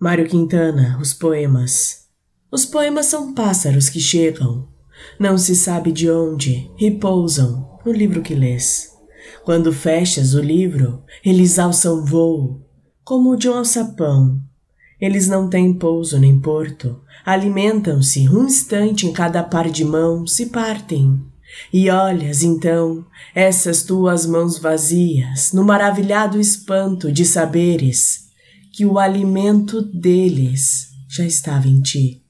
Mário Quintana, os poemas. Os poemas são pássaros que chegam, não se sabe de onde, e pousam no livro que lês. Quando fechas o livro, eles alçam voo, como o de um alçapão. Eles não têm pouso nem porto, alimentam-se um instante em cada par de mãos e partem. E olhas então essas tuas mãos vazias, no maravilhado espanto de saberes que o alimento deles já estava em ti.